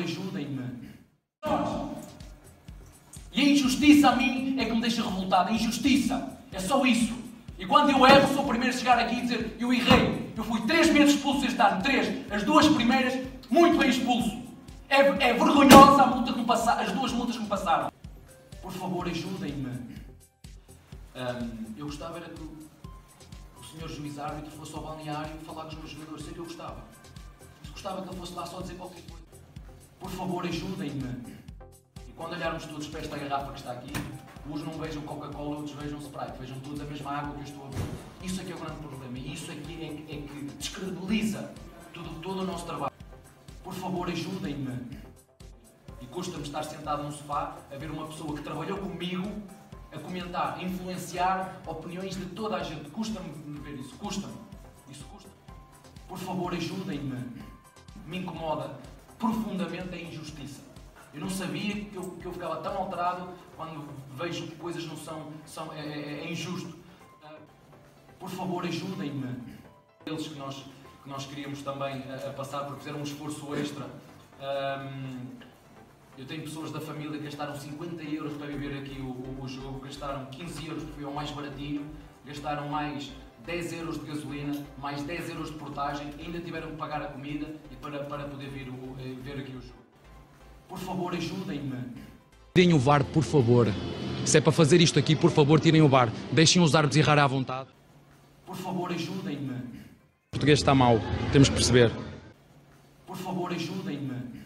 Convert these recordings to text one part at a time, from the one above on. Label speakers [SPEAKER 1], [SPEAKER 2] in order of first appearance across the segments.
[SPEAKER 1] ajudem-me. E a injustiça a mim é que me deixa revoltado. A injustiça. É só isso. E quando eu erro, sou o primeiro a chegar aqui e dizer eu errei. Eu fui três vezes expulso este ano. Três. As duas primeiras, muito bem expulso. É, é vergonhosa a multa que me passaram, as duas multas que me passaram. Por favor, ajudem-me. eu gostava era que o, senhor juiz árbitro fosse ao balneário falar com os meus jogadores. Sei que eu gostava. Gostava que ele fosse lá só dizer qualquer coisa. Favor, ajudem-me. E quando olharmos todos para esta garrafa que está aqui, uns não vejam Coca-Cola, outros vejam Sprite, vejam todos a mesma água que eu estou a beber. Isso é que é o grande problema e isso aqui é, é, é que descredibiliza todo, o nosso trabalho. Por favor, ajudem-me. E custa-me estar sentado num sofá a ver uma pessoa que trabalhou comigo a comentar, a influenciar opiniões de toda a gente. Custa-me ver isso, custa-me. Isso custa. Por favor, ajudem-me. Me incomoda profundamente a injustiça. Eu não sabia que eu, que eu ficava tão alterado quando vejo que coisas não são. são é, é, é injusto. Por favor, ajudem-me. Eles que nós, que nós queríamos também a, a passar, porque fizeram um esforço extra. Um, eu tenho pessoas da família que gastaram 50 euros para viver aqui o, o, o jogo, gastaram 15 euros porque foi o mais baratinho, gastaram mais 10 euros de gasolina, mais 10 euros de portagem, ainda tiveram que pagar a comida e para, para poder vir o, eh, ver aqui o jogo. Por favor, ajudem-me.
[SPEAKER 2] Tirem o VAR, por favor. Se é para fazer isto aqui, por favor, tirem o VAR. Deixem os árbitros errar à vontade.
[SPEAKER 1] Por favor, ajudem-me.
[SPEAKER 2] O português está mal, temos que perceber.
[SPEAKER 1] Por favor, ajudem-me.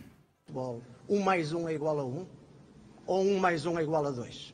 [SPEAKER 3] Um mais um é igual a um? Ou um mais um é igual a dois?